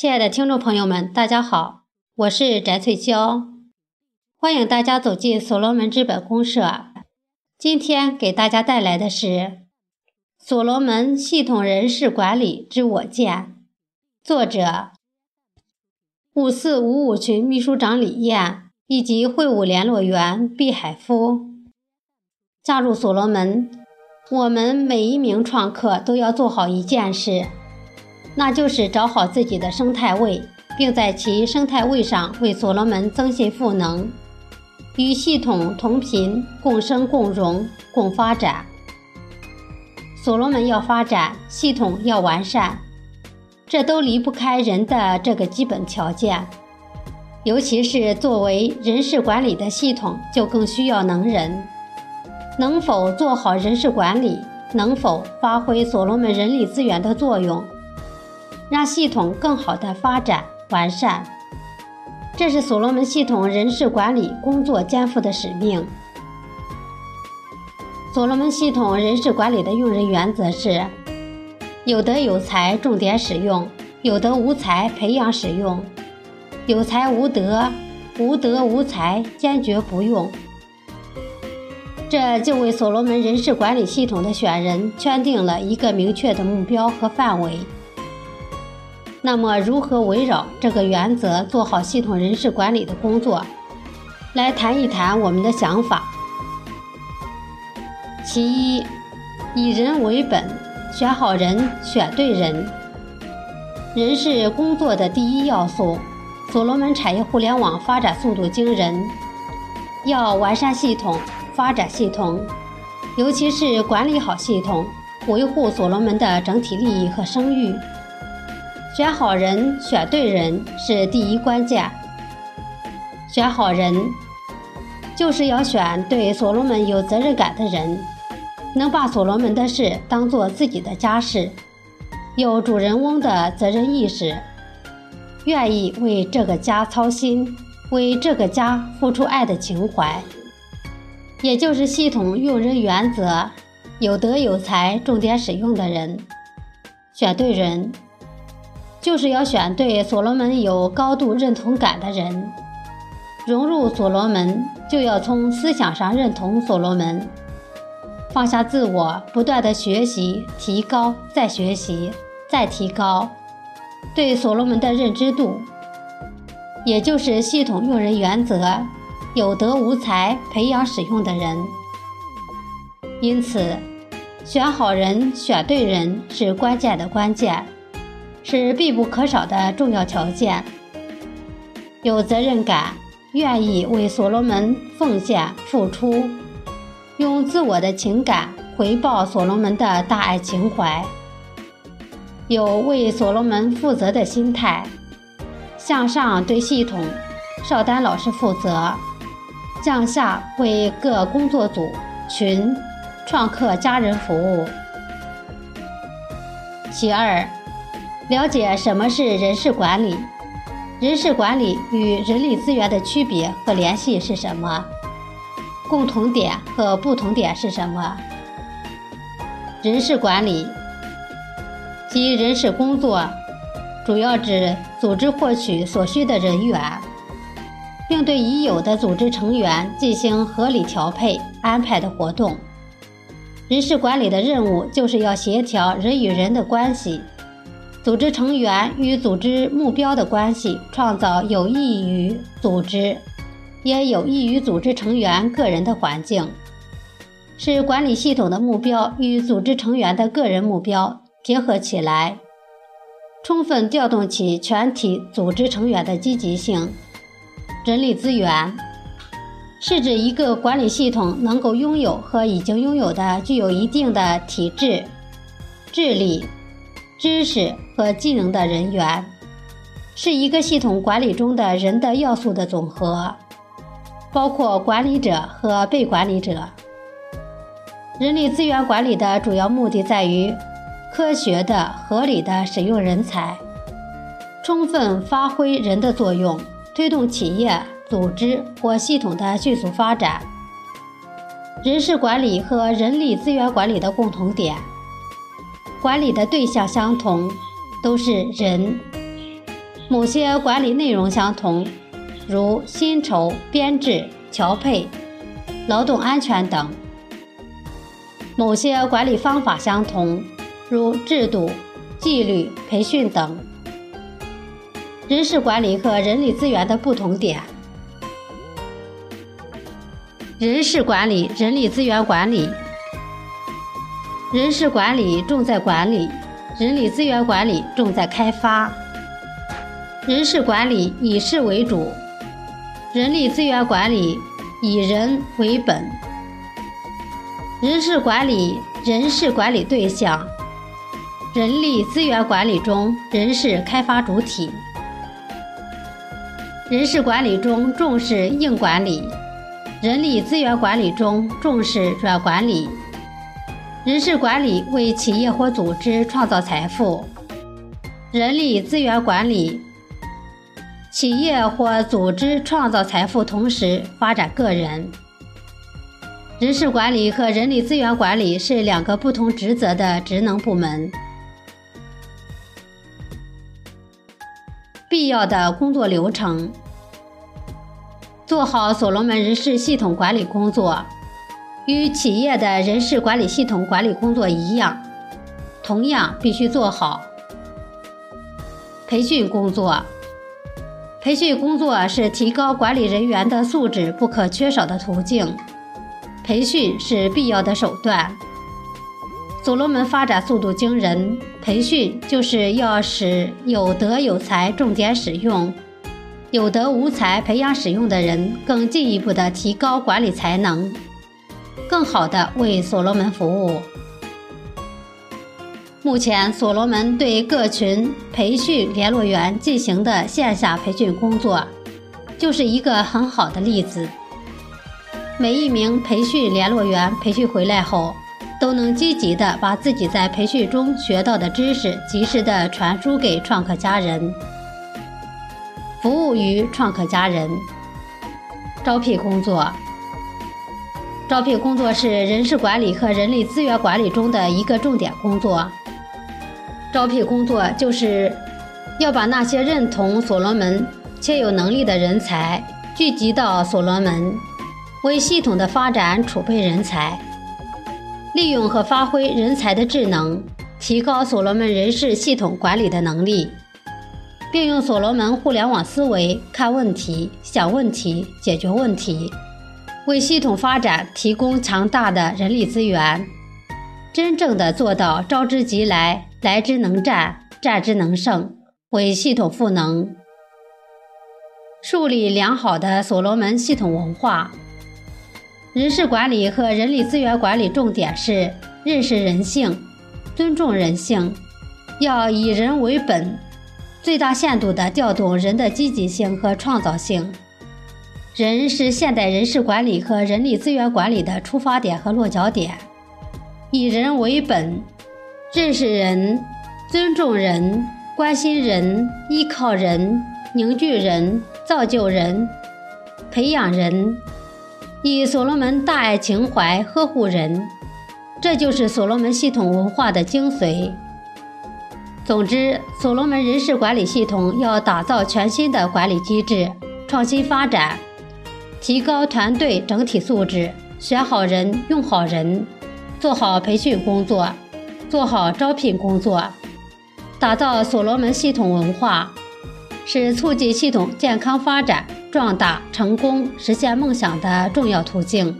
亲爱的听众朋友们，大家好，我是翟翠娇，欢迎大家走进所罗门资本公社。今天给大家带来的是《所罗门系统人事管理之我见》，作者五四五五群秘书长李艳以及会务联络员毕海夫。加入所罗门，我们每一名创客都要做好一件事。那就是找好自己的生态位，并在其生态位上为所罗门增信赋能，与系统同频共生共荣共发展。所罗门要发展，系统要完善，这都离不开人的这个基本条件。尤其是作为人事管理的系统，就更需要能人。能否做好人事管理？能否发挥所罗门人力资源的作用？让系统更好的发展完善，这是所罗门系统人事管理工作肩负的使命。所罗门系统人事管理的用人原则是：有德有才重点使用，有德无才培养使用，有才无德，无德无才坚决不用。这就为所罗门人事管理系统的选人圈定了一个明确的目标和范围。那么，如何围绕这个原则做好系统人事管理的工作？来谈一谈我们的想法。其一，以人为本，选好人，选对人。人是工作的第一要素。所罗门产业互联网发展速度惊人，要完善系统，发展系统，尤其是管理好系统，维护所罗门的整体利益和声誉。选好人，选对人是第一关键。选好人，就是要选对所罗门有责任感的人，能把所罗门的事当做自己的家事，有主人翁的责任意识，愿意为这个家操心，为这个家付出爱的情怀。也就是系统用人原则：有德有才重点使用的人，选对人。就是要选对所罗门有高度认同感的人，融入所罗门，就要从思想上认同所罗门，放下自我，不断的学习、提高、再学习、再提高，对所罗门的认知度，也就是系统用人原则：有德无才培养使用的人。因此，选好人、选对人是关键的关键。是必不可少的重要条件。有责任感，愿意为所罗门奉献付出，用自我的情感回报所罗门的大爱情怀。有为所罗门负责的心态，向上对系统、邵丹老师负责，向下为各工作组、群、创客家人服务。其二。了解什么是人事管理，人事管理与人力资源的区别和联系是什么？共同点和不同点是什么？人事管理及人事工作，主要指组织获取所需的人员，并对已有的组织成员进行合理调配安排的活动。人事管理的任务就是要协调人与人的关系。组织成员与组织目标的关系，创造有益于组织，也有益于组织成员个人的环境，使管理系统的目标与组织成员的个人目标结合起来，充分调动起全体组织成员的积极性。人力资源是指一个管理系统能够拥有和已经拥有的具有一定的体制、智力。知识和技能的人员，是一个系统管理中的人的要素的总和，包括管理者和被管理者。人力资源管理的主要目的在于科学的、合理的使用人才，充分发挥人的作用，推动企业、组织或系统的迅速发展。人事管理和人力资源管理的共同点。管理的对象相同，都是人。某些管理内容相同，如薪酬、编制、调配、劳动安全等；某些管理方法相同，如制度、纪律、培训等。人事管理和人力资源的不同点。人事管理、人力资源管理。人事管理重在管理，人力资源管理重在开发。人事管理以事为主，人力资源管理以人为本。人事管理人事管理对象，人力资源管理中人事开发主体。人事管理中重视硬管理，人力资源管理中重视软管理。人事管理为企业或组织创造财富，人力资源管理企业或组织创造财富，同时发展个人。人事管理和人力资源管理是两个不同职责的职能部门。必要的工作流程，做好所罗门人事系统管理工作，与企业的人事管理系统管理工作一样，同样必须做好。培训工作，培训工作是提高管理人员的素质不可缺少的途径，培训是必要的手段。所罗门发展速度惊人，培训就是要使有德有才重点使用，有德无才培养使用的人，更进一步的提高管理才能，更好的为所罗门服务。目前，所罗门对各群培训联络员进行的线下培训工作，就是一个很好的例子。每一名培训联络员培训回来后，都能积极的把自己在培训中学到的知识及时的传输给创客家人，服务于创客家人。招聘工作，招聘工作是人事管理和人力资源管理中的一个重点工作。招聘工作就是要把那些认同所罗门且有能力的人才聚集到所罗门，为系统的发展储备人才。利用和发挥人才的智能，提高所罗门人事系统管理的能力，并用所罗门互联网思维看问题、想问题、解决问题，为系统发展提供强大的人力资源，真正的做到招之即来、来之能战、战之能胜，为系统赋能，树立良好的所罗门系统文化。人事管理和人力资源管理重点是认识人性、尊重人性，要以人为本，最大限度地调动人的积极性和创造性。人是现代人事管理和人力资源管理的出发点和落脚点。以人为本，认识人、尊重人、关心人、依靠人、凝聚人、造就人、培养人。以所罗门大爱情怀呵护人，这就是所罗门系统文化的精髓。总之，所罗门人事管理系统要打造全新的管理机制，创新发展，提高团队整体素质，选好人、用好人，做好培训工作，做好招聘工作，打造所罗门系统文化，是促进系统健康发展。壮大、成功、实现梦想的重要途径。